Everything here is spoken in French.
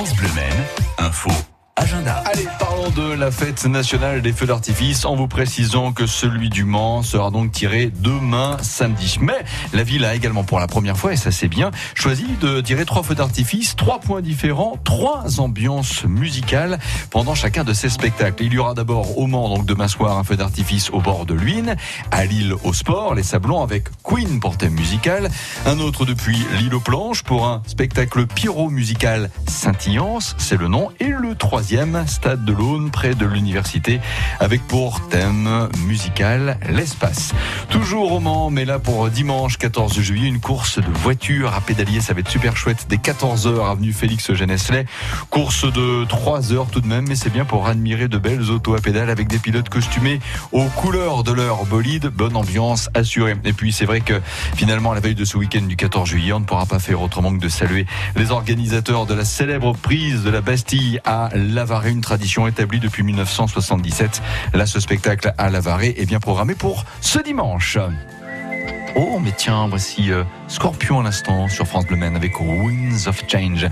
France Bleu Maine, info. Allez, parlons de la fête nationale des feux d'artifice en vous précisant que celui du Mans sera donc tiré demain samedi. Mais la ville a également pour la première fois, et ça c'est bien, choisi de tirer trois feux d'artifice, trois points différents, trois ambiances musicales pendant chacun de ces spectacles. Il y aura d'abord au Mans, donc demain soir, un feu d'artifice au bord de l'Uine, à Lille au sport, les Sablons avec Queen pour thème musical, un autre depuis Lille aux planches pour un spectacle pyro-musical Saint-Yance, c'est le nom, et le troisième stade de l'Aune, près de l'université, avec pour thème musical l'espace. Toujours au Mans, mais là pour dimanche 14 juillet, une course de voitures à pédalier, ça va être super chouette, dès 14h, avenue Félix Genesley. Course de 3 heures tout de même, mais c'est bien pour admirer de belles autos à pédales avec des pilotes costumés aux couleurs de leur bolide. Bonne ambiance assurée. Et puis c'est vrai que finalement, à la veille de ce week-end du 14 juillet, on ne pourra pas faire autrement que de saluer les organisateurs de la célèbre prise de la Bastille à Lavaré, une tradition établie depuis 1977. Là, ce spectacle à Lavaré est bien programmé pour ce dimanche. Oh, mais tiens, voici euh, Scorpion à l'instant sur France Bleu Maine avec Winds of Change.